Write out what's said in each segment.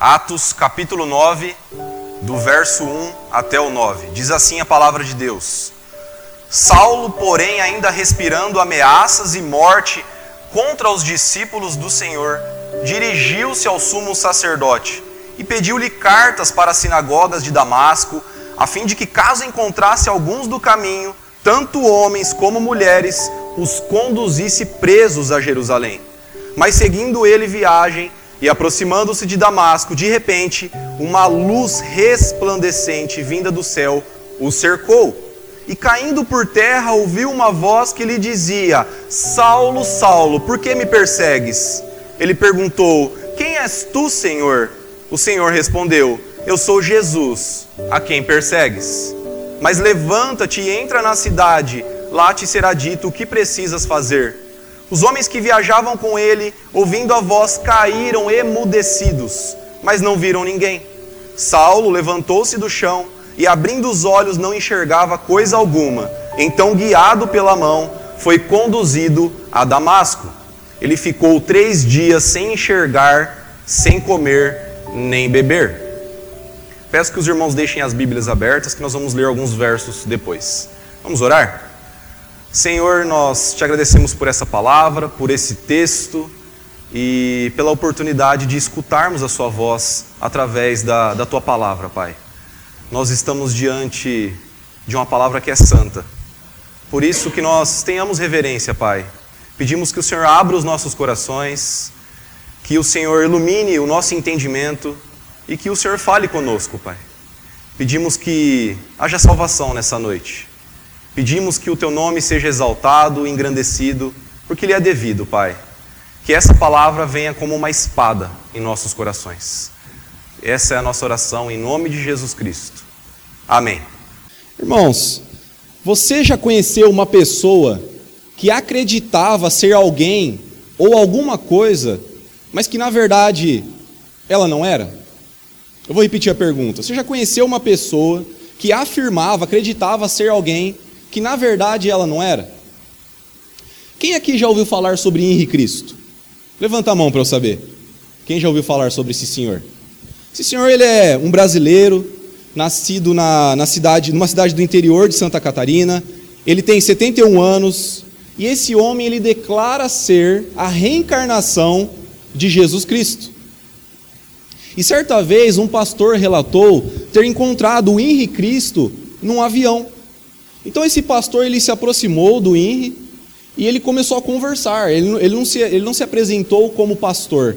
Atos capítulo 9, do verso 1 até o 9. Diz assim a palavra de Deus: Saulo, porém, ainda respirando ameaças e morte contra os discípulos do Senhor, dirigiu-se ao sumo sacerdote e pediu-lhe cartas para as sinagogas de Damasco, a fim de que, caso encontrasse alguns do caminho, tanto homens como mulheres, os conduzisse presos a Jerusalém. Mas seguindo ele viagem e aproximando-se de Damasco, de repente, uma luz resplandecente vinda do céu o cercou. E caindo por terra, ouviu uma voz que lhe dizia: Saulo, Saulo, por que me persegues? Ele perguntou: Quem és tu, Senhor? O Senhor respondeu: Eu sou Jesus, a quem persegues. Mas levanta-te e entra na cidade, lá te será dito o que precisas fazer. Os homens que viajavam com ele, ouvindo a voz, caíram emudecidos, mas não viram ninguém. Saulo levantou-se do chão e, abrindo os olhos, não enxergava coisa alguma. Então, guiado pela mão, foi conduzido a Damasco. Ele ficou três dias sem enxergar, sem comer nem beber. Peço que os irmãos deixem as Bíblias abertas, que nós vamos ler alguns versos depois. Vamos orar? Senhor, nós te agradecemos por essa palavra, por esse texto e pela oportunidade de escutarmos a Sua voz através da, da Tua palavra, Pai. Nós estamos diante de uma palavra que é santa. Por isso que nós tenhamos reverência, Pai. Pedimos que o Senhor abra os nossos corações, que o Senhor ilumine o nosso entendimento e que o Senhor fale conosco, Pai. Pedimos que haja salvação nessa noite. Pedimos que o teu nome seja exaltado, engrandecido, porque ele é devido, Pai. Que essa palavra venha como uma espada em nossos corações. Essa é a nossa oração em nome de Jesus Cristo. Amém. Irmãos, você já conheceu uma pessoa que acreditava ser alguém ou alguma coisa, mas que na verdade ela não era? Eu vou repetir a pergunta. Você já conheceu uma pessoa que afirmava, acreditava ser alguém, que na verdade ela não era? Quem aqui já ouviu falar sobre Henri Cristo? Levanta a mão para eu saber. Quem já ouviu falar sobre esse senhor? Esse senhor ele é um brasileiro, nascido na, na cidade, numa cidade do interior de Santa Catarina. Ele tem 71 anos e esse homem ele declara ser a reencarnação de Jesus Cristo. E certa vez um pastor relatou ter encontrado o Henri Cristo num avião. Então esse pastor ele se aproximou do INRI e ele começou a conversar. Ele, ele, não se, ele não se apresentou como pastor.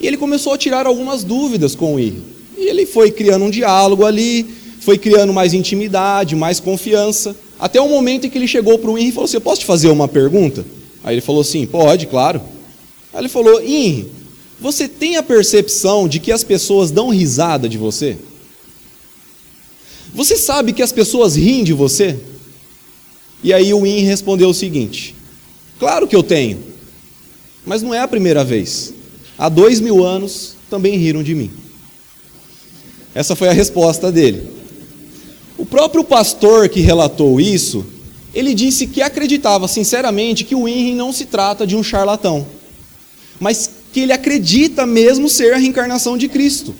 E ele começou a tirar algumas dúvidas com o INRI. E ele foi criando um diálogo ali, foi criando mais intimidade, mais confiança. Até o momento em que ele chegou para o INRI e falou assim: Posso te fazer uma pergunta? Aí ele falou assim: Pode, claro. Aí ele falou: INRI, você tem a percepção de que as pessoas dão risada de você? Você sabe que as pessoas riem de você? E aí o IN respondeu o seguinte: Claro que eu tenho, mas não é a primeira vez. Há dois mil anos também riram de mim. Essa foi a resposta dele. O próprio pastor que relatou isso, ele disse que acreditava sinceramente que o INRI não se trata de um charlatão, mas que ele acredita mesmo ser a reencarnação de Cristo.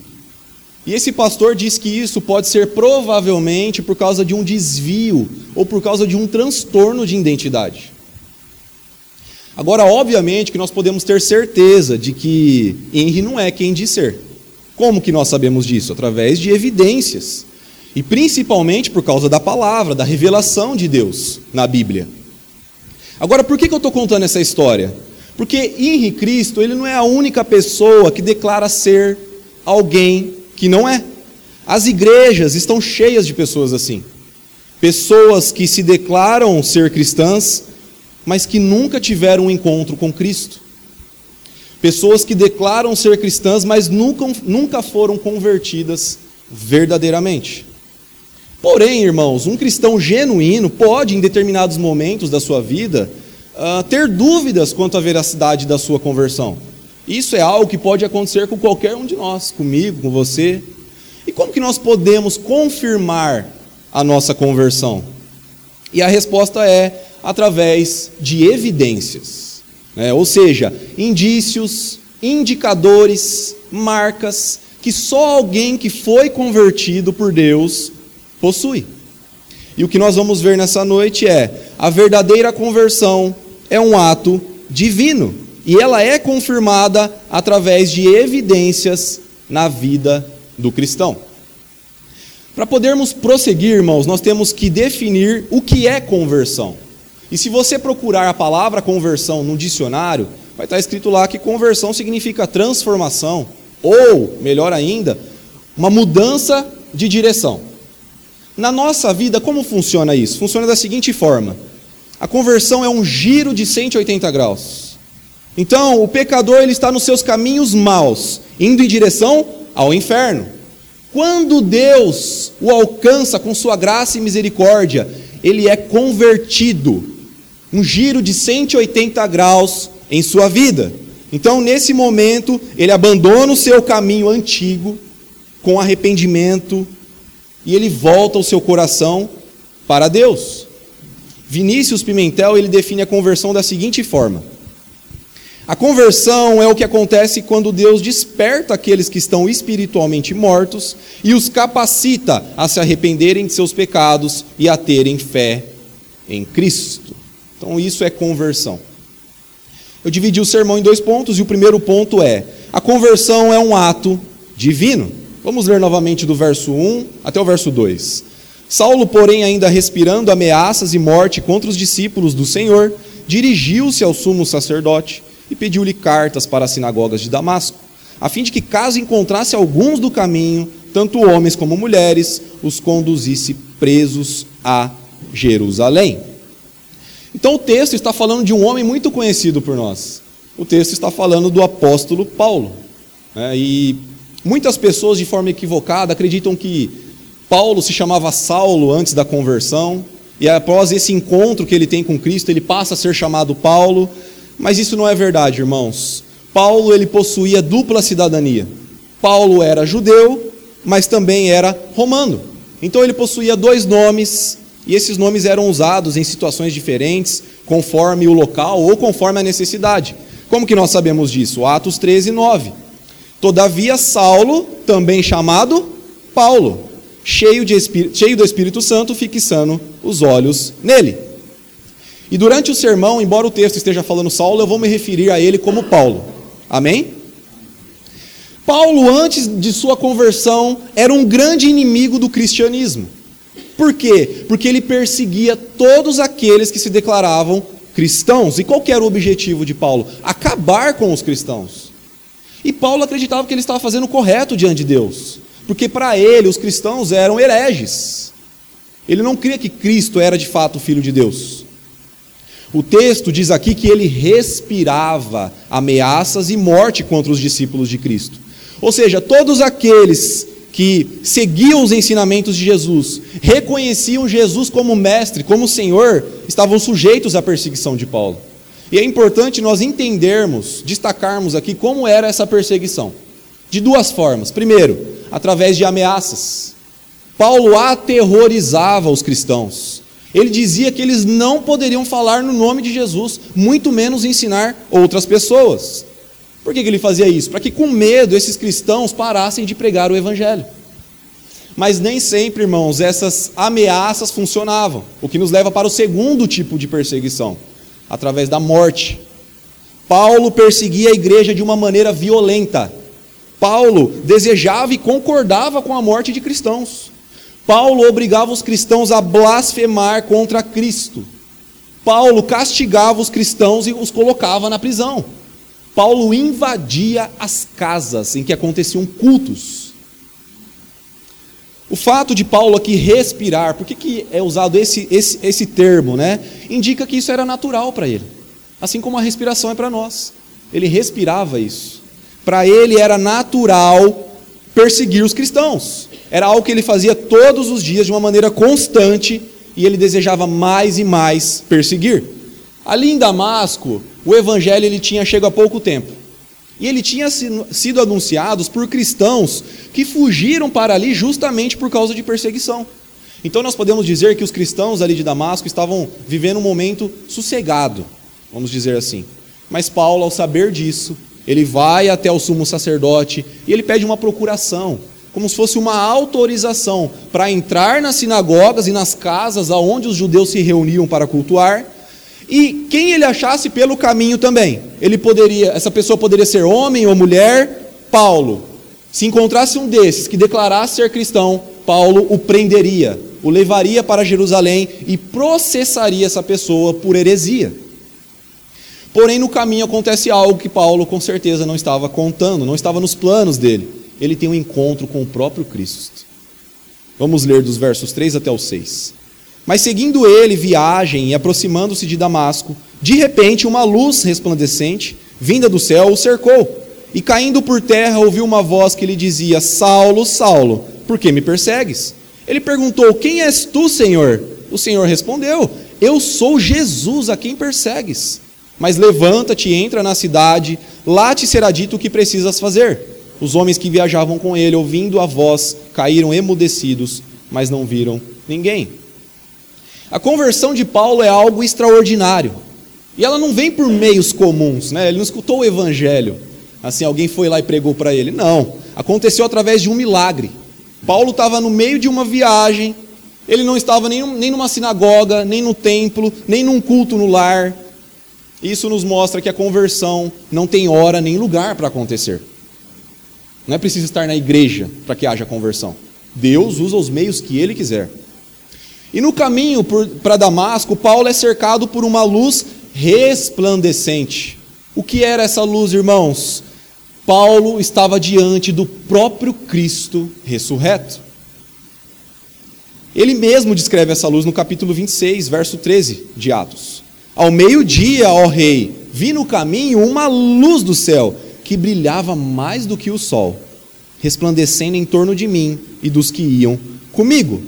E esse pastor diz que isso pode ser provavelmente por causa de um desvio ou por causa de um transtorno de identidade. Agora, obviamente que nós podemos ter certeza de que Henry não é quem diz ser. Como que nós sabemos disso? Através de evidências. E principalmente por causa da palavra, da revelação de Deus na Bíblia. Agora, por que, eu estou contando essa história? Porque Henry Cristo, ele não é a única pessoa que declara ser alguém que não é. As igrejas estão cheias de pessoas assim. Pessoas que se declaram ser cristãs, mas que nunca tiveram um encontro com Cristo. Pessoas que declaram ser cristãs, mas nunca, nunca foram convertidas verdadeiramente. Porém, irmãos, um cristão genuíno pode, em determinados momentos da sua vida, uh, ter dúvidas quanto à veracidade da sua conversão. Isso é algo que pode acontecer com qualquer um de nós, comigo, com você. E como que nós podemos confirmar a nossa conversão? E a resposta é através de evidências, né? ou seja, indícios, indicadores, marcas, que só alguém que foi convertido por Deus possui. E o que nós vamos ver nessa noite é: a verdadeira conversão é um ato divino, e ela é confirmada através de evidências na vida do cristão. Para podermos prosseguir, irmãos, nós temos que definir o que é conversão. E se você procurar a palavra conversão no dicionário, vai estar escrito lá que conversão significa transformação, ou, melhor ainda, uma mudança de direção. Na nossa vida, como funciona isso? Funciona da seguinte forma: a conversão é um giro de 180 graus. Então, o pecador ele está nos seus caminhos maus, indo em direção ao inferno. Quando Deus o alcança com sua graça e misericórdia, ele é convertido. Um giro de 180 graus em sua vida. Então, nesse momento, ele abandona o seu caminho antigo com arrependimento e ele volta o seu coração para Deus. Vinícius Pimentel, ele define a conversão da seguinte forma: A conversão é o que acontece quando Deus desperta aqueles que estão espiritualmente mortos e os capacita a se arrependerem de seus pecados e a terem fé em Cristo. Então, isso é conversão. Eu dividi o sermão em dois pontos, e o primeiro ponto é: a conversão é um ato divino. Vamos ler novamente do verso 1 até o verso 2. Saulo, porém, ainda respirando ameaças e morte contra os discípulos do Senhor, dirigiu-se ao sumo sacerdote e pediu-lhe cartas para as sinagogas de Damasco, a fim de que, caso encontrasse alguns do caminho, tanto homens como mulheres, os conduzisse presos a Jerusalém. Então o texto está falando de um homem muito conhecido por nós. O texto está falando do apóstolo Paulo. Né? E muitas pessoas, de forma equivocada, acreditam que Paulo se chamava Saulo antes da conversão, e após esse encontro que ele tem com Cristo, ele passa a ser chamado Paulo, mas isso não é verdade, irmãos. Paulo ele possuía dupla cidadania. Paulo era judeu, mas também era romano. Então ele possuía dois nomes e esses nomes eram usados em situações diferentes, conforme o local ou conforme a necessidade. Como que nós sabemos disso? Atos 13, 9. Todavia, Saulo, também chamado Paulo, cheio, de cheio do Espírito Santo, fixando os olhos nele. E durante o sermão, embora o texto esteja falando Saulo, eu vou me referir a ele como Paulo. Amém? Paulo, antes de sua conversão, era um grande inimigo do cristianismo. Por quê? Porque ele perseguia todos aqueles que se declaravam cristãos. E qual era o objetivo de Paulo? Acabar com os cristãos. E Paulo acreditava que ele estava fazendo o correto diante de Deus, porque para ele os cristãos eram hereges. Ele não cria que Cristo era de fato o Filho de Deus. O texto diz aqui que ele respirava ameaças e morte contra os discípulos de Cristo. Ou seja, todos aqueles que seguiam os ensinamentos de Jesus, reconheciam Jesus como mestre, como Senhor, estavam sujeitos à perseguição de Paulo. E é importante nós entendermos, destacarmos aqui como era essa perseguição. De duas formas. Primeiro, através de ameaças. Paulo aterrorizava os cristãos. Ele dizia que eles não poderiam falar no nome de Jesus, muito menos ensinar outras pessoas. Por que, que ele fazia isso? Para que com medo esses cristãos parassem de pregar o evangelho. Mas nem sempre, irmãos, essas ameaças funcionavam, o que nos leva para o segundo tipo de perseguição, através da morte. Paulo perseguia a igreja de uma maneira violenta. Paulo desejava e concordava com a morte de cristãos. Paulo obrigava os cristãos a blasfemar contra Cristo. Paulo castigava os cristãos e os colocava na prisão. Paulo invadia as casas em que aconteciam cultos. O fato de Paulo aqui respirar, por que, que é usado esse, esse, esse termo, né? Indica que isso era natural para ele, assim como a respiração é para nós. Ele respirava isso. Para ele era natural perseguir os cristãos. Era algo que ele fazia todos os dias de uma maneira constante e ele desejava mais e mais perseguir. Ali em Damasco, o evangelho ele tinha chegado há pouco tempo. E ele tinha sido anunciado por cristãos que fugiram para ali justamente por causa de perseguição. Então nós podemos dizer que os cristãos ali de Damasco estavam vivendo um momento sossegado, vamos dizer assim. Mas Paulo, ao saber disso, Ele vai até o sumo sacerdote e ele pede uma procuração, como se fosse uma autorização para entrar nas sinagogas e nas casas aonde os judeus se reuniam para cultuar. E quem ele achasse pelo caminho também. Ele poderia, essa pessoa poderia ser homem ou mulher, Paulo. Se encontrasse um desses que declarasse ser cristão, Paulo o prenderia, o levaria para Jerusalém e processaria essa pessoa por heresia. Porém, no caminho acontece algo que Paulo com certeza não estava contando, não estava nos planos dele. Ele tem um encontro com o próprio Cristo. Vamos ler dos versos 3 até o 6. Mas seguindo ele viagem e aproximando-se de Damasco, de repente uma luz resplandecente, vinda do céu, o cercou. E caindo por terra, ouviu uma voz que lhe dizia: Saulo, Saulo, por que me persegues? Ele perguntou: Quem és tu, Senhor? O Senhor respondeu: Eu sou Jesus a quem persegues. Mas levanta-te entra na cidade, lá te será dito o que precisas fazer. Os homens que viajavam com ele, ouvindo a voz, caíram emudecidos, mas não viram ninguém. A conversão de Paulo é algo extraordinário. E ela não vem por meios comuns, né? Ele não escutou o evangelho. Assim, alguém foi lá e pregou para ele. Não. Aconteceu através de um milagre. Paulo estava no meio de uma viagem, ele não estava nem, nem numa sinagoga, nem no templo, nem num culto no lar. Isso nos mostra que a conversão não tem hora nem lugar para acontecer. Não é preciso estar na igreja para que haja conversão. Deus usa os meios que ele quiser. E no caminho para Damasco, Paulo é cercado por uma luz resplandecente. O que era essa luz, irmãos? Paulo estava diante do próprio Cristo ressurreto. Ele mesmo descreve essa luz no capítulo 26, verso 13 de Atos. Ao meio-dia, ó rei, vi no caminho uma luz do céu que brilhava mais do que o sol, resplandecendo em torno de mim e dos que iam comigo.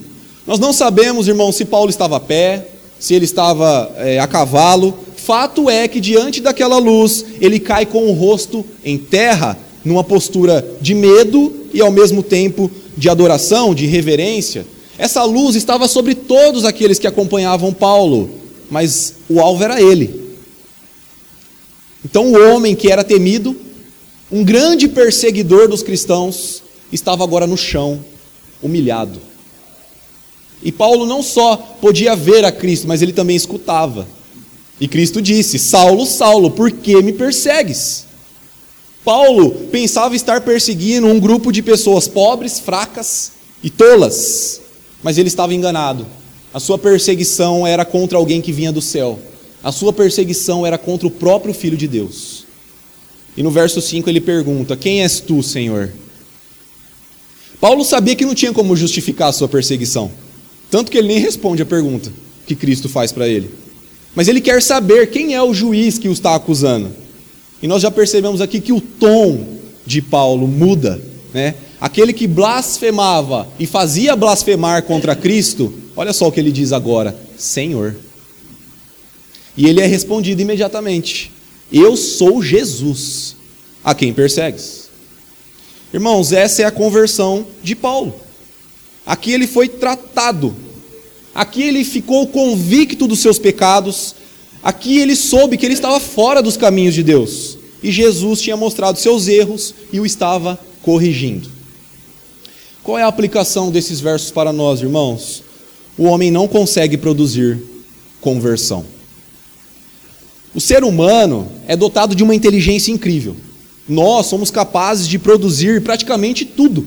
Nós não sabemos, irmão, se Paulo estava a pé, se ele estava é, a cavalo. Fato é que diante daquela luz, ele cai com o rosto em terra, numa postura de medo e ao mesmo tempo de adoração, de reverência. Essa luz estava sobre todos aqueles que acompanhavam Paulo, mas o alvo era ele. Então, o homem que era temido, um grande perseguidor dos cristãos, estava agora no chão, humilhado. E Paulo não só podia ver a Cristo, mas ele também escutava. E Cristo disse: Saulo, Saulo, por que me persegues? Paulo pensava estar perseguindo um grupo de pessoas pobres, fracas e tolas, mas ele estava enganado. A sua perseguição era contra alguém que vinha do céu. A sua perseguição era contra o próprio Filho de Deus. E no verso 5 ele pergunta: Quem és tu, Senhor? Paulo sabia que não tinha como justificar a sua perseguição. Tanto que ele nem responde a pergunta que Cristo faz para ele. Mas ele quer saber quem é o juiz que o está acusando. E nós já percebemos aqui que o tom de Paulo muda, né? Aquele que blasfemava e fazia blasfemar contra Cristo, olha só o que ele diz agora: Senhor. E ele é respondido imediatamente: Eu sou Jesus, a quem persegues. Irmãos, essa é a conversão de Paulo. Aqui ele foi tratado. Aqui ele ficou convicto dos seus pecados. Aqui ele soube que ele estava fora dos caminhos de Deus. E Jesus tinha mostrado seus erros e o estava corrigindo. Qual é a aplicação desses versos para nós, irmãos? O homem não consegue produzir conversão. O ser humano é dotado de uma inteligência incrível. Nós somos capazes de produzir praticamente tudo.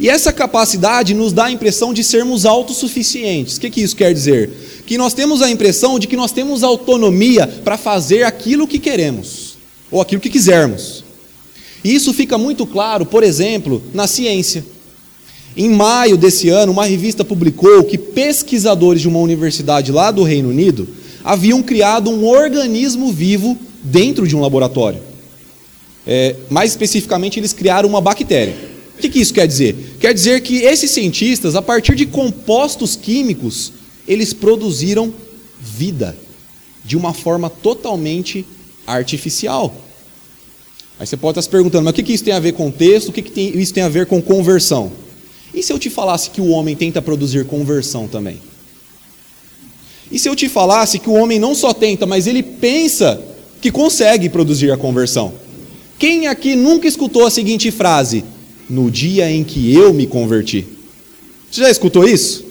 E essa capacidade nos dá a impressão de sermos autossuficientes. O que, que isso quer dizer? Que nós temos a impressão de que nós temos autonomia para fazer aquilo que queremos, ou aquilo que quisermos. E isso fica muito claro, por exemplo, na ciência. Em maio desse ano, uma revista publicou que pesquisadores de uma universidade lá do Reino Unido haviam criado um organismo vivo dentro de um laboratório. É, mais especificamente, eles criaram uma bactéria. O que, que isso quer dizer? Quer dizer que esses cientistas, a partir de compostos químicos, eles produziram vida de uma forma totalmente artificial. Aí você pode estar se perguntando, mas o que, que isso tem a ver com texto? O que, que tem, isso tem a ver com conversão? E se eu te falasse que o homem tenta produzir conversão também? E se eu te falasse que o homem não só tenta, mas ele pensa que consegue produzir a conversão? Quem aqui nunca escutou a seguinte frase? No dia em que eu me converti. Você já escutou isso?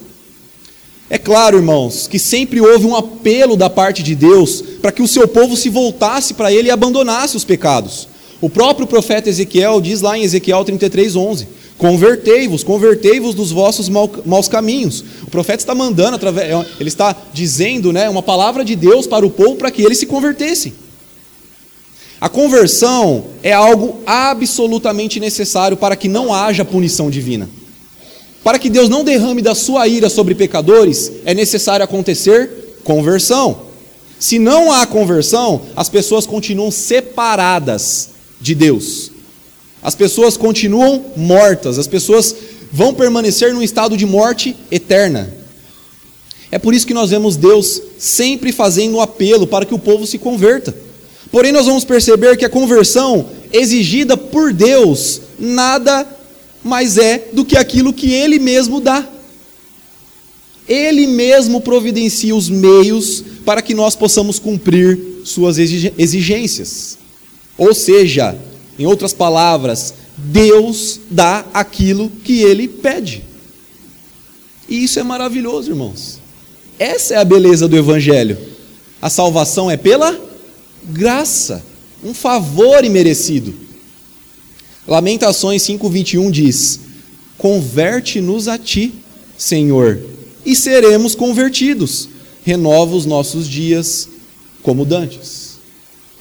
É claro, irmãos, que sempre houve um apelo da parte de Deus para que o seu povo se voltasse para ele e abandonasse os pecados. O próprio profeta Ezequiel diz lá em Ezequiel 33:11: Convertei-vos, convertei-vos dos vossos maus caminhos. O profeta está mandando, é, ele está dizendo né, uma palavra de Deus para o povo para que eles se convertessem. A conversão é algo absolutamente necessário para que não haja punição divina. Para que Deus não derrame da sua ira sobre pecadores, é necessário acontecer conversão. Se não há conversão, as pessoas continuam separadas de Deus. As pessoas continuam mortas, as pessoas vão permanecer num estado de morte eterna. É por isso que nós vemos Deus sempre fazendo um apelo para que o povo se converta. Porém, nós vamos perceber que a conversão exigida por Deus nada mais é do que aquilo que Ele mesmo dá. Ele mesmo providencia os meios para que nós possamos cumprir suas exigências. Ou seja, em outras palavras, Deus dá aquilo que ele pede. E isso é maravilhoso, irmãos. Essa é a beleza do Evangelho. A salvação é pela graça, um favor imerecido. Lamentações 5,21 diz: Converte-nos a ti, Senhor, e seremos convertidos. Renova os nossos dias como dantes.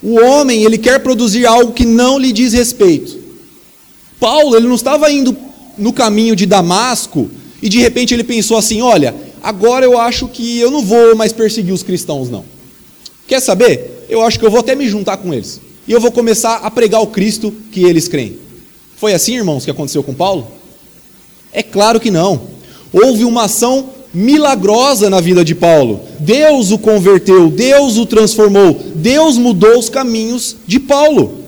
O homem, ele quer produzir algo que não lhe diz respeito. Paulo, ele não estava indo no caminho de Damasco e de repente ele pensou assim: olha, agora eu acho que eu não vou mais perseguir os cristãos, não. Quer saber? Eu acho que eu vou até me juntar com eles. E eu vou começar a pregar o Cristo que eles creem. Foi assim, irmãos, que aconteceu com Paulo? É claro que não. Houve uma ação milagrosa na vida de Paulo. Deus o converteu, Deus o transformou, Deus mudou os caminhos de Paulo.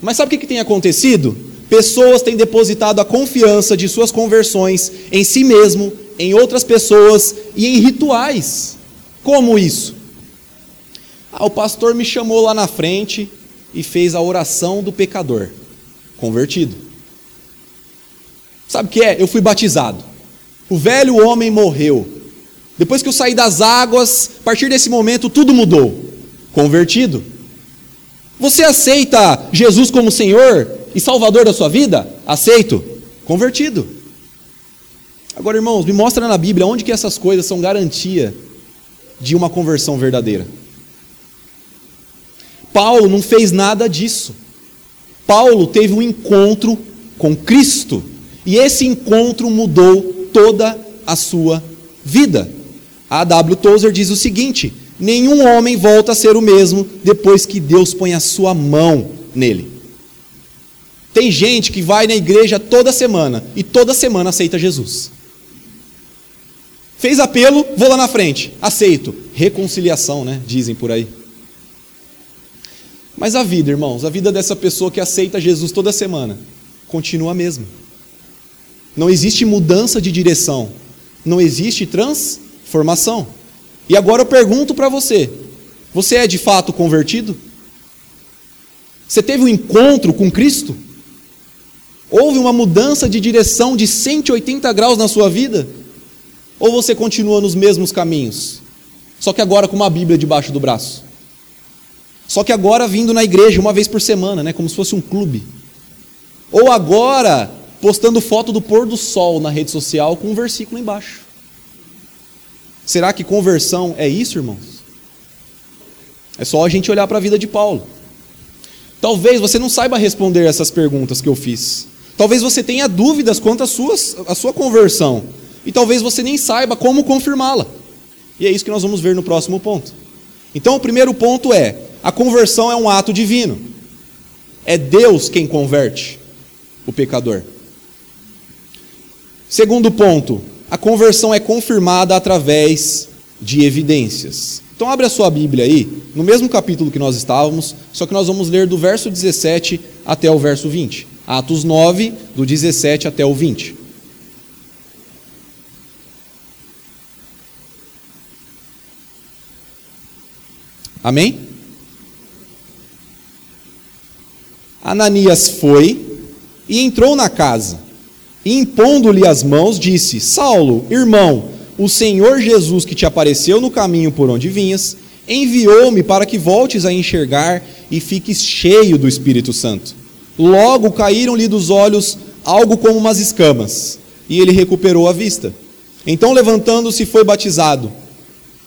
Mas sabe o que tem acontecido? Pessoas têm depositado a confiança de suas conversões em si mesmo, em outras pessoas e em rituais. Como isso? Ah, o pastor me chamou lá na frente e fez a oração do pecador, convertido. Sabe o que é? Eu fui batizado. O velho homem morreu. Depois que eu saí das águas, a partir desse momento tudo mudou. Convertido. Você aceita Jesus como Senhor e Salvador da sua vida? Aceito. Convertido. Agora, irmãos, me mostra na Bíblia onde que essas coisas são garantia de uma conversão verdadeira. Paulo não fez nada disso. Paulo teve um encontro com Cristo, e esse encontro mudou toda a sua vida. A W. Tozer diz o seguinte: nenhum homem volta a ser o mesmo depois que Deus põe a sua mão nele. Tem gente que vai na igreja toda semana e toda semana aceita Jesus. Fez apelo, vou lá na frente, aceito. Reconciliação, né? Dizem por aí. Mas a vida, irmãos, a vida dessa pessoa que aceita Jesus toda semana, continua a mesma. Não existe mudança de direção. Não existe transformação. E agora eu pergunto para você: você é de fato convertido? Você teve um encontro com Cristo? Houve uma mudança de direção de 180 graus na sua vida? Ou você continua nos mesmos caminhos? Só que agora com uma Bíblia debaixo do braço. Só que agora vindo na igreja uma vez por semana, né, como se fosse um clube. Ou agora postando foto do pôr do sol na rede social com um versículo embaixo. Será que conversão é isso, irmãos? É só a gente olhar para a vida de Paulo. Talvez você não saiba responder essas perguntas que eu fiz. Talvez você tenha dúvidas quanto à sua, à sua conversão. E talvez você nem saiba como confirmá-la. E é isso que nós vamos ver no próximo ponto. Então, o primeiro ponto é: a conversão é um ato divino. É Deus quem converte o pecador. Segundo ponto, a conversão é confirmada através de evidências. Então abre a sua Bíblia aí, no mesmo capítulo que nós estávamos, só que nós vamos ler do verso 17 até o verso 20. Atos 9, do 17 até o 20. Amém? Ananias foi e entrou na casa. E impondo-lhe as mãos, disse: Saulo, irmão, o Senhor Jesus que te apareceu no caminho por onde vinhas, enviou-me para que voltes a enxergar e fiques cheio do Espírito Santo. Logo caíram-lhe dos olhos algo como umas escamas, e ele recuperou a vista. Então, levantando-se, foi batizado,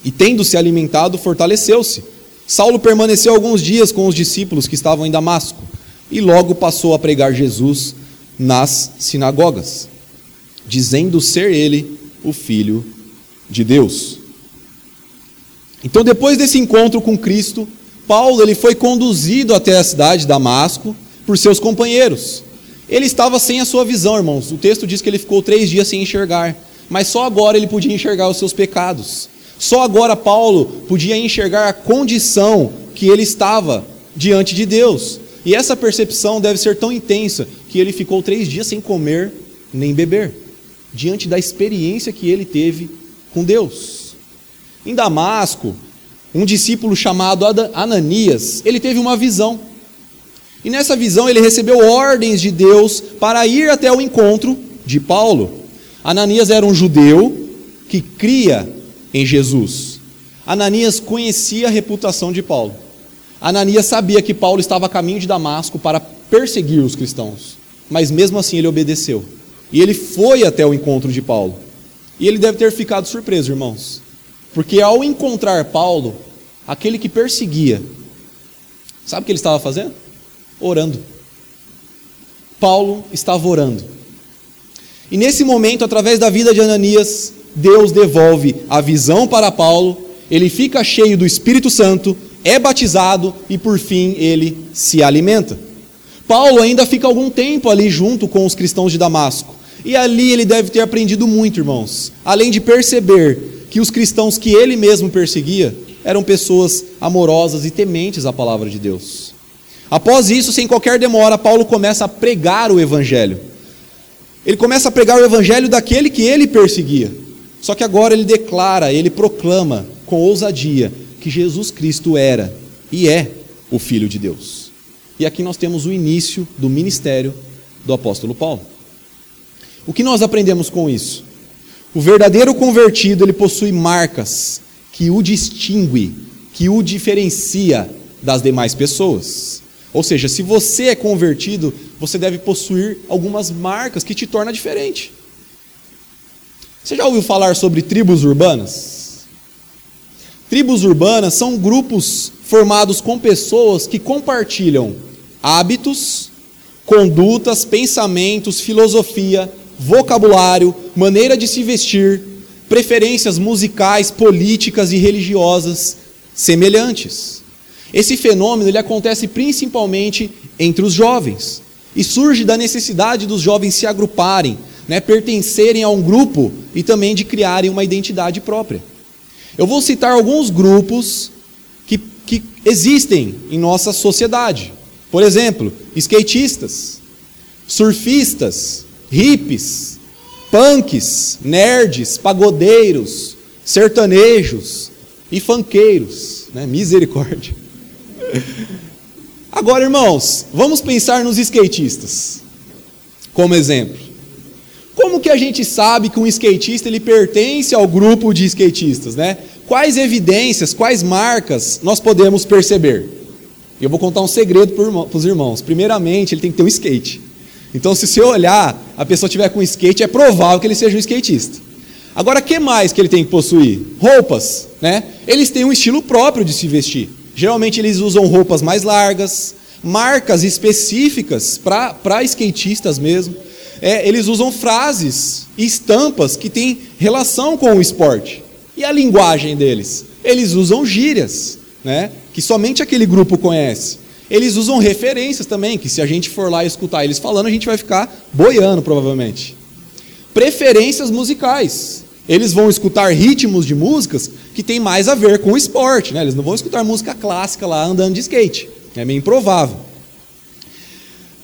e tendo se alimentado, fortaleceu-se. Saulo permaneceu alguns dias com os discípulos que estavam em Damasco, e logo passou a pregar Jesus nas sinagogas, dizendo ser ele o Filho de Deus. Então, depois desse encontro com Cristo, Paulo ele foi conduzido até a cidade de Damasco por seus companheiros. Ele estava sem a sua visão, irmãos. O texto diz que ele ficou três dias sem enxergar, mas só agora ele podia enxergar os seus pecados. Só agora Paulo podia enxergar a condição que ele estava diante de Deus. E essa percepção deve ser tão intensa que ele ficou três dias sem comer nem beber, diante da experiência que ele teve com Deus. Em Damasco, um discípulo chamado Ananias, ele teve uma visão. E nessa visão ele recebeu ordens de Deus para ir até o encontro de Paulo. Ananias era um judeu que cria em Jesus. Ananias conhecia a reputação de Paulo. Ananias sabia que Paulo estava a caminho de Damasco para perseguir os cristãos, mas mesmo assim ele obedeceu. E ele foi até o encontro de Paulo. E ele deve ter ficado surpreso, irmãos, porque ao encontrar Paulo, aquele que perseguia, sabe o que ele estava fazendo? orando. Paulo estava orando. E nesse momento, através da vida de Ananias, Deus devolve a visão para Paulo, ele fica cheio do Espírito Santo, é batizado e por fim ele se alimenta. Paulo ainda fica algum tempo ali junto com os cristãos de Damasco. E ali ele deve ter aprendido muito, irmãos. Além de perceber que os cristãos que ele mesmo perseguia eram pessoas amorosas e tementes à palavra de Deus. Após isso, sem qualquer demora, Paulo começa a pregar o evangelho. Ele começa a pregar o evangelho daquele que ele perseguia. Só que agora ele declara, ele proclama com ousadia que Jesus Cristo era e é o Filho de Deus. E aqui nós temos o início do ministério do apóstolo Paulo. O que nós aprendemos com isso? O verdadeiro convertido, ele possui marcas que o distingue, que o diferencia das demais pessoas. Ou seja, se você é convertido, você deve possuir algumas marcas que te tornam diferente. Você já ouviu falar sobre tribos urbanas? Tribos urbanas são grupos formados com pessoas que compartilham hábitos, condutas, pensamentos, filosofia, vocabulário, maneira de se vestir, preferências musicais, políticas e religiosas semelhantes. Esse fenômeno ele acontece principalmente entre os jovens e surge da necessidade dos jovens se agruparem, né, pertencerem a um grupo e também de criarem uma identidade própria. Eu vou citar alguns grupos que, que existem em nossa sociedade. Por exemplo, skatistas, surfistas, hippies, punks, nerds, pagodeiros, sertanejos e funkeiros. Né? Misericórdia. Agora, irmãos, vamos pensar nos skatistas como exemplo. Como que a gente sabe que um skatista ele pertence ao grupo de skatistas, né? Quais evidências, quais marcas nós podemos perceber? Eu vou contar um segredo para os irmãos. Primeiramente, ele tem que ter um skate. Então, se você olhar, a pessoa tiver com skate, é provável que ele seja um skatista. Agora, que mais que ele tem que possuir? Roupas, né? Eles têm um estilo próprio de se vestir. Geralmente eles usam roupas mais largas, marcas específicas para skatistas mesmo. É, eles usam frases e estampas que têm relação com o esporte. E a linguagem deles? Eles usam gírias, né, que somente aquele grupo conhece. Eles usam referências também, que se a gente for lá escutar eles falando, a gente vai ficar boiando provavelmente. Preferências musicais. Eles vão escutar ritmos de músicas que tem mais a ver com o esporte, né? Eles não vão escutar música clássica lá andando de skate, é meio improvável.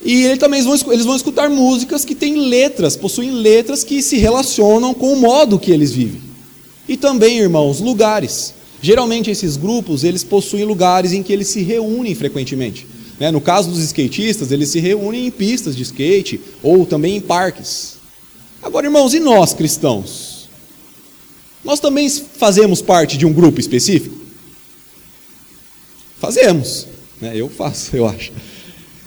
E eles também vão, eles vão escutar músicas que têm letras, possuem letras que se relacionam com o modo que eles vivem. E também, irmãos, lugares. Geralmente esses grupos, eles possuem lugares em que eles se reúnem frequentemente. Né? No caso dos skatistas, eles se reúnem em pistas de skate ou também em parques. Agora, irmãos, e nós cristãos? Nós também fazemos parte de um grupo específico? Fazemos. Né? Eu faço, eu acho.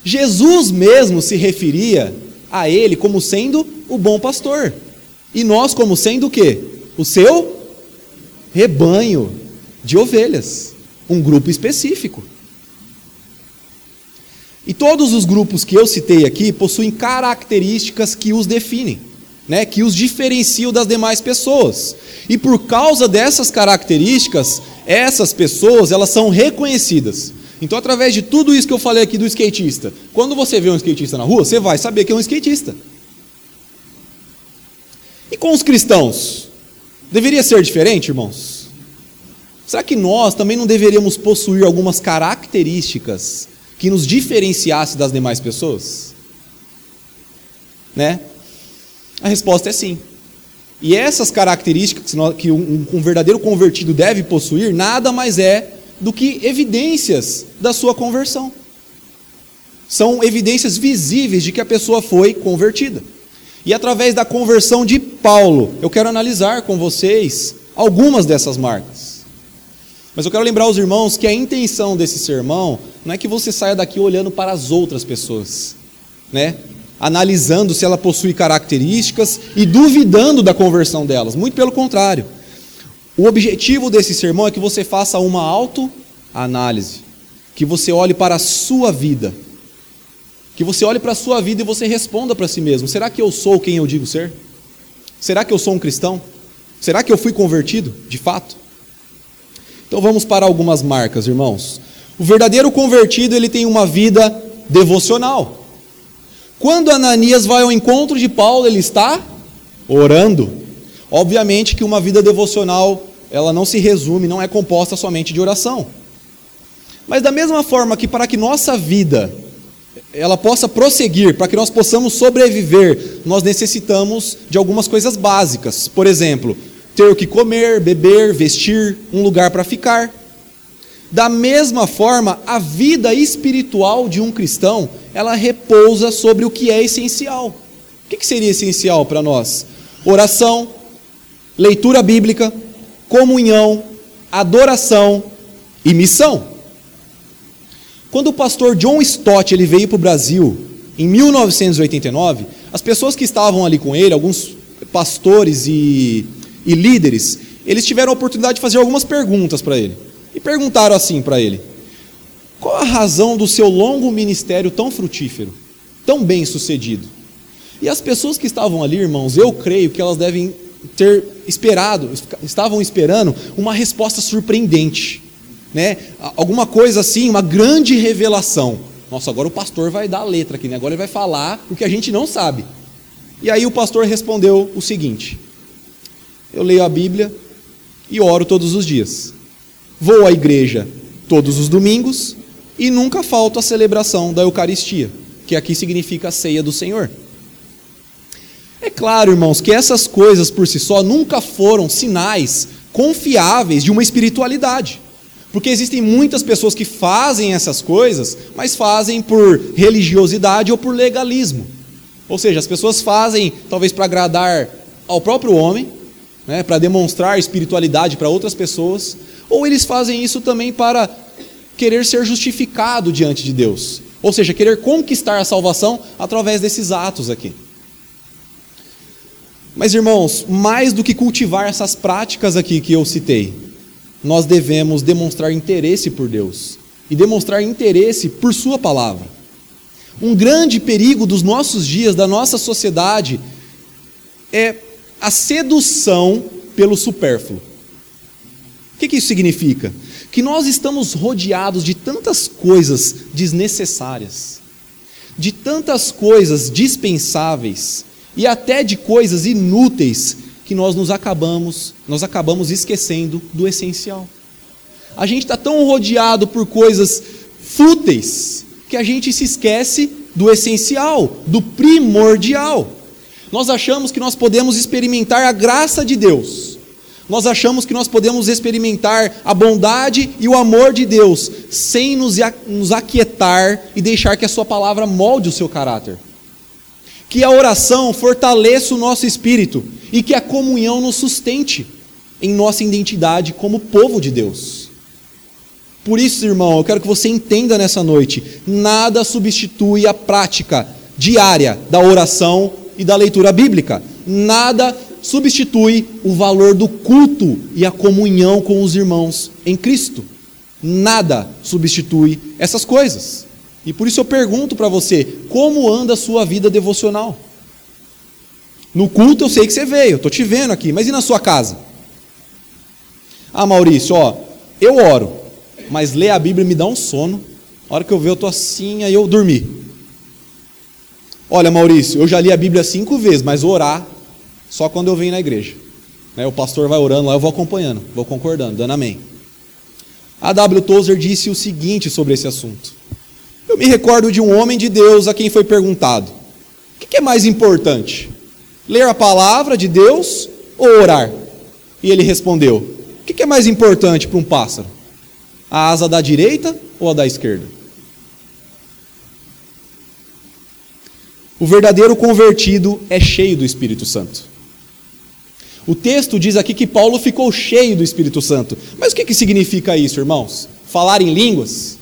Jesus mesmo se referia a ele como sendo o bom pastor. E nós como sendo o quê? O seu rebanho de ovelhas, um grupo específico. E todos os grupos que eu citei aqui possuem características que os definem, né, que os diferenciam das demais pessoas. E por causa dessas características, essas pessoas elas são reconhecidas. Então, através de tudo isso que eu falei aqui do skatista, quando você vê um skatista na rua, você vai saber que é um skatista. E com os cristãos? Deveria ser diferente, irmãos? Será que nós também não deveríamos possuir algumas características que nos diferenciasse das demais pessoas? Né? A resposta é sim. E essas características que um, verdadeiro convertido deve possuir, nada mais é do que evidências da sua conversão. São evidências visíveis de que a pessoa foi convertida. E através da conversão de Paulo, eu quero analisar com vocês algumas dessas marcas. Mas eu quero lembrar aos irmãos que a intenção desse sermão não é que você saia daqui olhando para as outras pessoas, né? Analisando se ela possui características e duvidando da conversão delas. Muito pelo contrário. O objetivo desse sermão é que você faça uma autoanálise, que você olhe para a sua vida, que você olhe para a sua vida e você responda para si mesmo: será que eu sou quem eu digo ser? Será que eu sou um cristão? Será que eu fui convertido, de fato? Então vamos para algumas marcas, irmãos. O verdadeiro convertido, ele tem uma vida devocional. Quando Ananias vai ao encontro de Paulo, ele está orando. Obviamente que uma vida devocional, ela não se resume, não é composta somente de oração. Mas da mesma forma que para que nossa vida ela possa prosseguir, para que nós possamos sobreviver, nós necessitamos de algumas coisas básicas. Por exemplo, ter o que comer, beber, vestir, um lugar para ficar. Da mesma forma, a vida espiritual de um cristão, ela repousa sobre o que é essencial. O que seria essencial para nós? Oração, leitura bíblica, comunhão, adoração e missão. Quando o pastor John Stott ele veio para o Brasil em 1989, as pessoas que estavam ali com ele, alguns pastores e e líderes, eles tiveram a oportunidade de fazer algumas perguntas para ele. E perguntaram assim para ele: Qual a razão do seu longo ministério tão frutífero, tão bem sucedido? E as pessoas que estavam ali, irmãos, eu creio que elas devem ter esperado, estavam esperando uma resposta surpreendente, né? Alguma coisa assim, uma grande revelação. Nossa, agora o pastor vai dar a letra aqui, né? Agora ele vai falar o que a gente não sabe. E aí o pastor respondeu o seguinte: eu leio a Bíblia e oro todos os dias. Vou à igreja todos os domingos e nunca falto a celebração da Eucaristia, que aqui significa a ceia do Senhor. É claro, irmãos, que essas coisas por si só nunca foram sinais confiáveis de uma espiritualidade. Porque existem muitas pessoas que fazem essas coisas, mas fazem por religiosidade ou por legalismo. Ou seja, as pessoas fazem talvez para agradar ao próprio homem, né, para demonstrar espiritualidade para outras pessoas, ou eles fazem isso também para querer ser justificado diante de Deus, ou seja, querer conquistar a salvação através desses atos aqui. Mas irmãos, mais do que cultivar essas práticas aqui que eu citei, nós devemos demonstrar interesse por Deus e demonstrar interesse por Sua palavra. Um grande perigo dos nossos dias, da nossa sociedade, é a sedução pelo supérfluo. O que, isso significa? Que nós estamos rodeados de tantas coisas desnecessárias, de tantas coisas dispensáveis e até de coisas inúteis que nós nos acabamos, nós acabamos esquecendo do essencial. A gente está tão rodeado por coisas fúteis que a gente se esquece do essencial, do primordial. Nós achamos que nós podemos experimentar a graça de Deus, Nós achamos que nós podemos experimentar a bondade e o amor de Deus sem nos, nos aquietar e deixar que a Sua palavra molde o seu caráter. Que a oração fortaleça o nosso espírito e que a comunhão nos sustente em nossa identidade como povo de Deus. Por isso, irmão, eu quero que você entenda nessa noite: nada substitui a prática diária da oração e da leitura bíblica. Nada substitui o valor do culto e a comunhão com os irmãos em Cristo. Nada substitui essas coisas. E por isso eu pergunto para você: como anda a sua vida devocional? No culto eu sei que você veio, estou te vendo aqui, mas e na sua casa? Ah, Maurício, ó, eu oro, mas ler a Bíblia me dá um sono. A hora que eu ver, eu estou assim, aí eu dormi. Olha, Maurício, eu já li a Bíblia cinco vezes, mas orar só quando eu venho na igreja. Né, o pastor vai orando lá, eu vou acompanhando, vou concordando, dando amém. A W. Tozer disse o seguinte sobre esse assunto. Eu me recordo de um homem de Deus a quem foi perguntado: o que é mais importante? Ler a palavra de Deus ou orar? E ele respondeu: o que é mais importante para um pássaro? A asa da direita ou a da esquerda? O verdadeiro convertido é cheio do Espírito Santo. O texto diz aqui que Paulo ficou cheio do Espírito Santo. Mas o que, que significa isso, irmãos? Falar em línguas?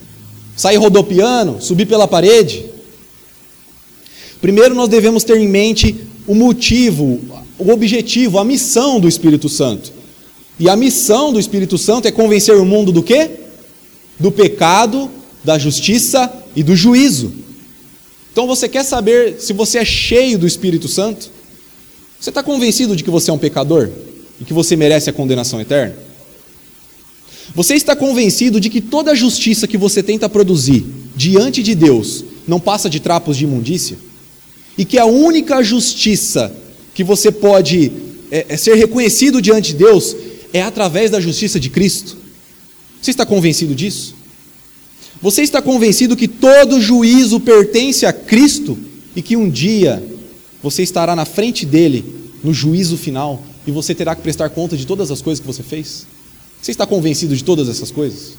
Sair rodopiando? Subir pela parede? Primeiro nós devemos ter em mente o motivo, o objetivo, a missão do Espírito Santo. E a missão do Espírito Santo é convencer o mundo do quê? Do pecado, da justiça e do juízo. Então você quer saber se você é cheio do Espírito Santo? Você está convencido de que você é um pecador e que você merece a condenação eterna? Você está convencido de que toda a justiça que você tenta produzir diante de Deus não passa de trapos de imundícia? E que a única justiça que você pode é, é ser reconhecido diante de Deus é através da justiça de Cristo? Você está convencido disso? Você está convencido que todo juízo pertence a Cristo e que um dia você estará na frente dele no juízo final e você terá que prestar conta de todas as coisas que você fez? Você está convencido de todas essas coisas?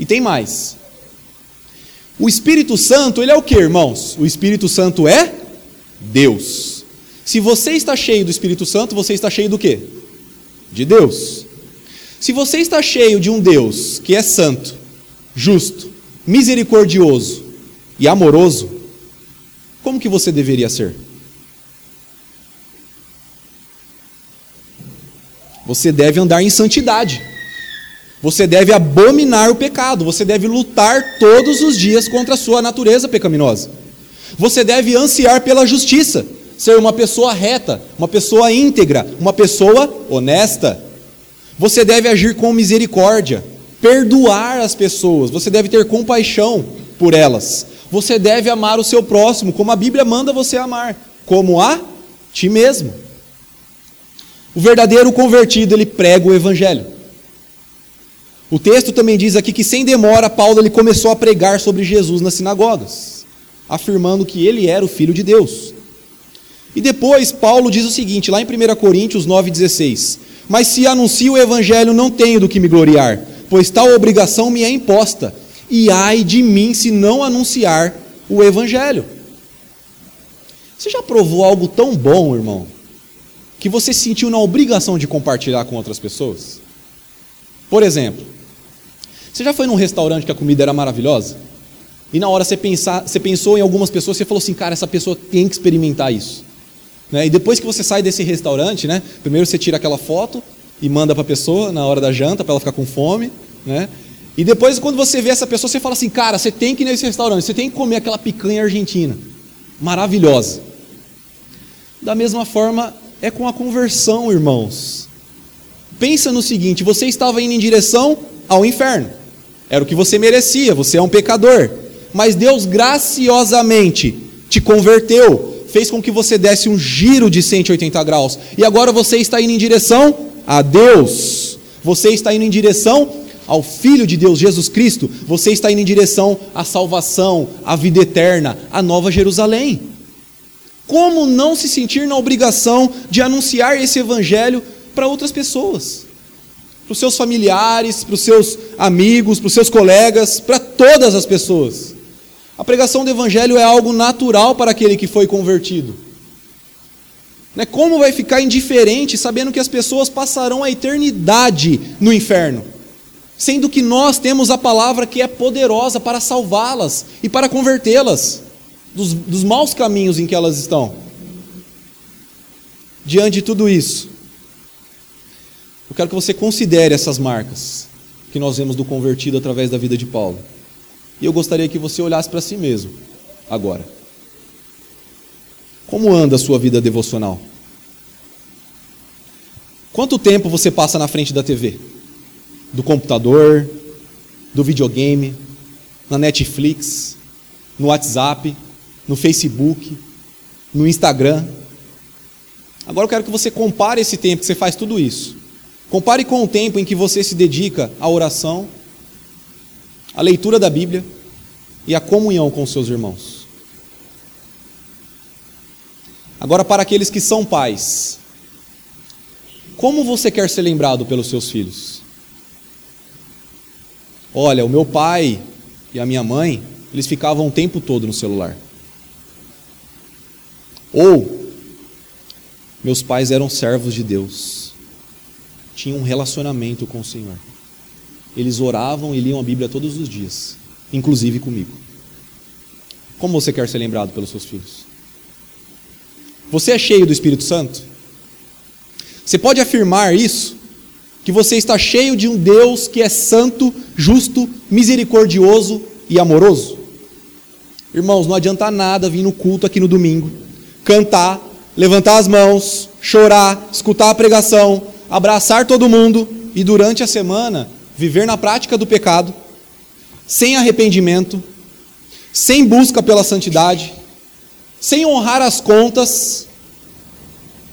E tem mais. O Espírito Santo, ele é o que, irmãos? O Espírito Santo é Deus. Se você está cheio do Espírito Santo, você está cheio do quê? De Deus. Se você está cheio de um Deus que é santo, justo, misericordioso e amoroso, como que você deveria ser? Você deve andar em santidade. Você deve abominar o pecado. Você deve lutar todos os dias contra a sua natureza pecaminosa. Você deve ansiar pela justiça, ser uma pessoa reta, uma pessoa íntegra, uma pessoa honesta. Você deve agir com misericórdia, perdoar as pessoas, você deve ter compaixão por elas. Você deve amar o seu próximo, como a Bíblia manda você amar, como a ti mesmo. O verdadeiro convertido, ele prega o evangelho. O texto também diz aqui que sem demora Paulo ele começou a pregar sobre Jesus nas sinagogas, afirmando que ele era o filho de Deus. E depois Paulo diz o seguinte, lá em 1 Coríntios 9:16: "Mas se anuncio o evangelho, não tenho do que me gloriar, pois tal obrigação me é imposta." e ai de mim se não anunciar o Evangelho. Você já provou algo tão bom, irmão, que você sentiu na obrigação de compartilhar com outras pessoas? Por exemplo, você já foi num restaurante que a comida era maravilhosa? E na hora você, pensar, você pensou em algumas pessoas, você falou assim, cara, essa pessoa tem que experimentar isso. Né? E depois que você sai desse restaurante, né, primeiro você tira aquela foto e manda para a pessoa na hora da janta, para ela ficar com fome. Né? E depois, quando você vê essa pessoa, você fala assim: cara, você tem que ir nesse restaurante, você tem que comer aquela picanha argentina, maravilhosa. Da mesma forma, é com a conversão, irmãos. Pensa no seguinte: você estava indo em direção ao inferno, era o que você merecia, você é um pecador. Mas Deus graciosamente te converteu, fez com que você desse um giro de 180 graus, e agora você está indo em direção a Deus, você está indo em direção ao Filho de Deus, Jesus Cristo, você está indo em direção à salvação, à vida eterna, à nova Jerusalém. Como não se sentir na obrigação de anunciar esse evangelho para outras pessoas? Para os seus familiares, para os seus amigos, para os seus colegas, para todas as pessoas. A pregação do evangelho é algo natural para aquele que foi convertido. Né? Como vai ficar indiferente sabendo que as pessoas passarão a eternidade no inferno? Sendo que nós temos a palavra que é poderosa para salvá-las e para convertê-las dos, dos maus caminhos em que elas estão. Diante de tudo isso, eu quero que você considere essas marcas que nós vemos do convertido através da vida de Paulo. E eu gostaria que você olhasse para si mesmo agora. Como anda a sua vida devocional? Quanto tempo você passa na frente da TV? Do computador, do videogame, na Netflix, no WhatsApp, no Facebook, no Instagram. Agora eu quero que você compare esse tempo que você faz tudo isso. Compare com o tempo em que você se dedica à oração, à leitura da Bíblia e à comunhão com seus irmãos. Agora, para aqueles que são pais, como você quer ser lembrado pelos seus filhos? Olha, o meu pai e a minha mãe, eles ficavam o tempo todo no celular. Ou, meus pais eram servos de Deus, tinham um relacionamento com o Senhor. Eles oravam e liam a Bíblia todos os dias, inclusive comigo. Como você quer ser lembrado pelos seus filhos? Você é cheio do Espírito Santo? Você pode afirmar isso? Que você está cheio de um Deus que é santo, justo, misericordioso e amoroso? Irmãos, não adianta nada vir no culto aqui no domingo cantar, levantar as mãos, chorar, escutar a pregação, abraçar todo mundo e durante a semana viver na prática do pecado, sem arrependimento, sem busca pela santidade, sem honrar as contas,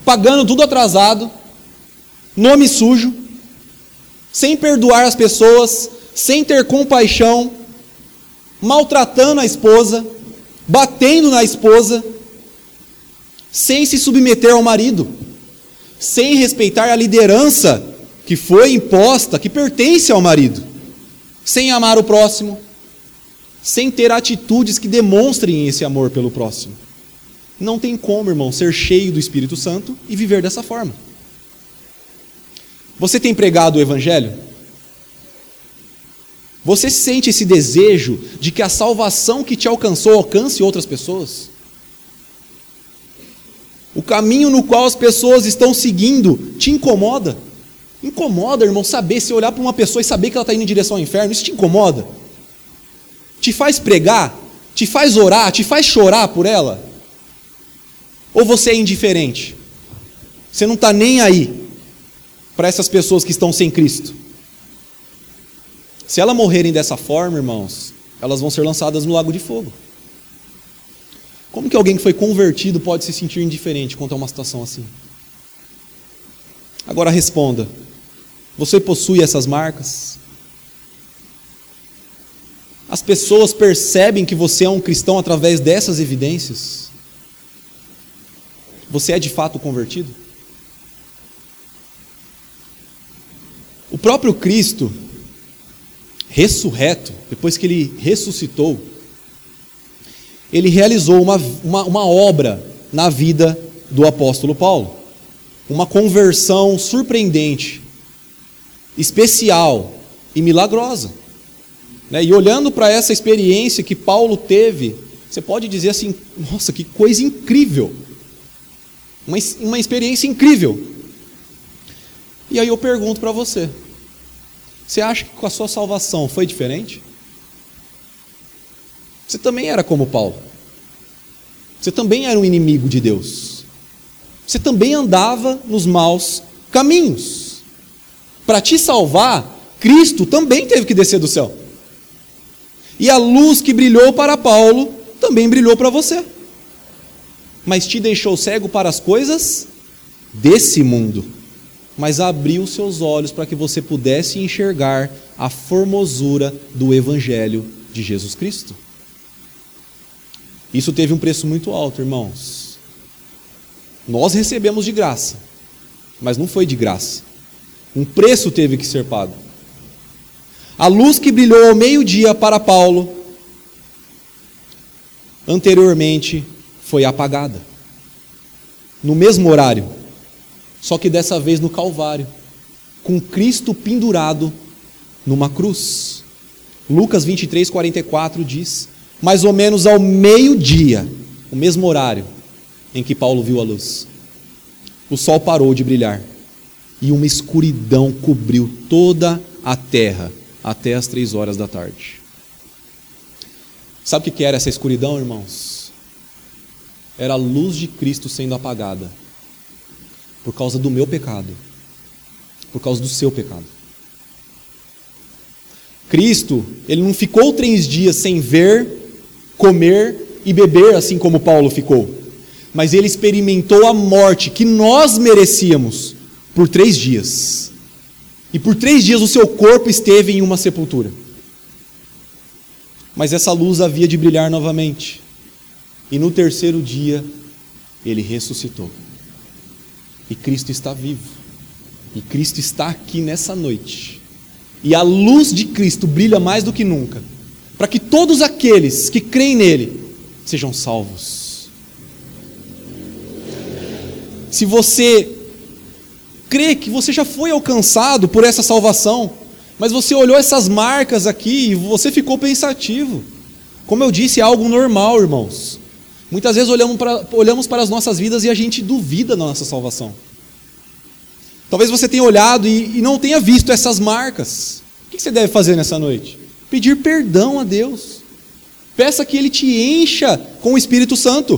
pagando tudo atrasado, nome sujo, sem perdoar as pessoas, sem ter compaixão, maltratando a esposa, batendo na esposa, sem se submeter ao marido, sem respeitar a liderança que foi imposta, que pertence ao marido, sem amar o próximo, sem ter atitudes que demonstrem esse amor pelo próximo. Não tem como, irmão, ser cheio do Espírito Santo e viver dessa forma. Você tem pregado o Evangelho? Você sente esse desejo de que a salvação que te alcançou alcance outras pessoas? O caminho no qual as pessoas estão seguindo te incomoda? Incomoda, irmão, saber, se olhar para uma pessoa e saber que ela está indo em direção ao inferno, isso te incomoda? Te faz pregar? Te faz orar? Te faz chorar por ela? Ou você é indiferente? Você não está nem aí para essas pessoas que estão sem Cristo? Se elas morrerem dessa forma, irmãos, elas vão ser lançadas no lago de fogo. Como que alguém que foi convertido pode se sentir indiferente quanto a uma situação assim? Agora responda: você possui essas marcas? As pessoas percebem que você é um cristão através dessas evidências? Você é de fato convertido? O próprio Cristo, ressurreto, depois que ele ressuscitou, ele realizou uma, uma, uma obra na vida do apóstolo Paulo. Uma conversão surpreendente, especial e milagrosa. Né? E olhando para essa experiência que Paulo teve, você pode dizer assim: nossa, que coisa incrível! Uma, uma experiência incrível. E aí eu pergunto para você: você acha que com a sua salvação foi diferente? Você também era como Paulo. Você também era um inimigo de Deus. Você também andava nos maus caminhos. Para te salvar, Cristo também teve que descer do céu. E a luz que brilhou para Paulo também brilhou para você. Mas te deixou cego para as coisas desse mundo. Mas abriu seus olhos para que você pudesse enxergar a formosura do Evangelho de Jesus Cristo. Isso teve um preço muito alto, irmãos. Nós recebemos de graça, mas não foi de graça. Um preço teve que ser pago. A luz que brilhou ao meio-dia para Paulo, anteriormente foi apagada. No mesmo horário, só que dessa vez no Calvário, com Cristo pendurado numa cruz. Lucas 23, 44 diz: mais ou menos ao meio-dia, o mesmo horário em que Paulo viu a luz, o sol parou de brilhar e uma escuridão cobriu toda a terra até as três horas da tarde. Sabe o que era essa escuridão, irmãos? Era a luz de Cristo sendo apagada por causa do meu pecado, por causa do seu pecado. Cristo, ele não ficou três dias sem ver, comer e beber, assim como Paulo ficou, mas ele experimentou a morte que nós merecíamos por três dias. E por três dias o seu corpo esteve em uma sepultura. Mas essa luz havia de brilhar novamente. E no terceiro dia, ele ressuscitou. E Cristo está vivo. E Cristo está aqui nessa noite e a luz de Cristo brilha mais do que nunca, para que todos aqueles que creem nele sejam salvos. Se você crê que você já foi alcançado por essa salvação, mas você olhou essas marcas aqui e você ficou pensativo. Como eu disse, é algo normal, irmãos. Muitas vezes olhamos para, olhamos para as nossas vidas e a gente duvida da nossa salvação. Talvez você tenha olhado e, e não tenha visto essas marcas. O que você deve fazer nessa noite? Pedir perdão a Deus. Peça que Ele te encha com o Espírito Santo.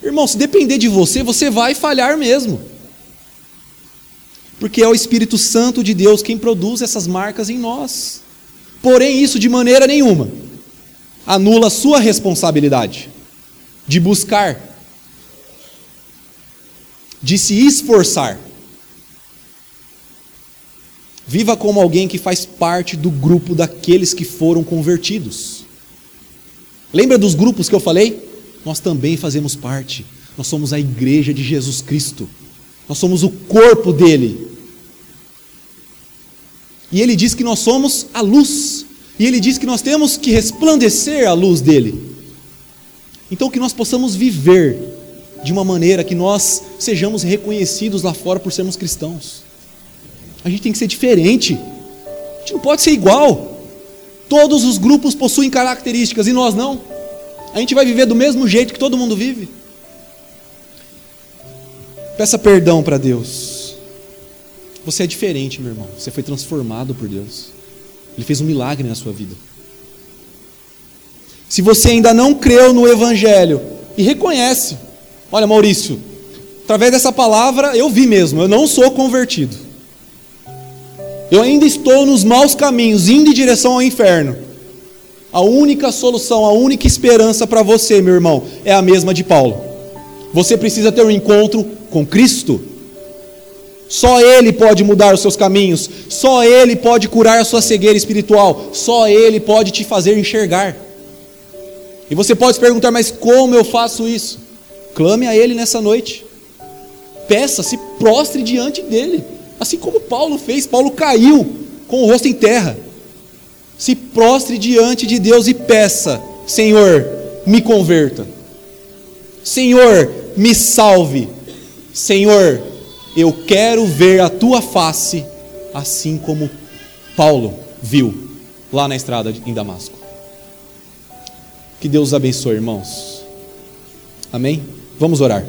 Irmão, se depender de você, você vai falhar mesmo. Porque é o Espírito Santo de Deus quem produz essas marcas em nós. Porém, isso de maneira nenhuma anula a sua responsabilidade de buscar, de se esforçar Viva como alguém que faz parte do grupo daqueles que foram convertidos. Lembra dos grupos que eu falei? Nós também fazemos parte. Nós somos a igreja de Jesus Cristo. Nós somos o corpo dele. E ele diz que nós somos a luz. E ele diz que nós temos que resplandecer a luz dele. Então que nós possamos viver de uma maneira que nós sejamos reconhecidos lá fora por sermos cristãos. A gente tem que ser diferente. A gente não pode ser igual. Todos os grupos possuem características e nós não. A gente vai viver do mesmo jeito que todo mundo vive. Peça perdão para Deus. Você é diferente, meu irmão. Você foi transformado por Deus. Ele fez um milagre na sua vida. Se você ainda não creu no Evangelho e reconhece, olha, Maurício, através dessa palavra eu vi mesmo, eu não sou convertido. Eu ainda estou nos maus caminhos, indo em direção ao inferno. A única solução, a única esperança para você, meu irmão, é a mesma de Paulo. Você precisa ter um encontro com Cristo. Só Ele pode mudar os seus caminhos, só Ele pode curar a sua cegueira espiritual, só Ele pode te fazer enxergar. E você pode se perguntar, mas como eu faço isso? Clame a Ele nessa noite, peça, se prostre diante dEle. Assim como Paulo fez, Paulo caiu com o rosto em terra. Se prostre diante de Deus e peça: Senhor, me converta. Senhor, me salve. Senhor, eu quero ver a tua face, assim como Paulo viu lá na estrada em Damasco. Que Deus abençoe, irmãos. Amém? Vamos orar.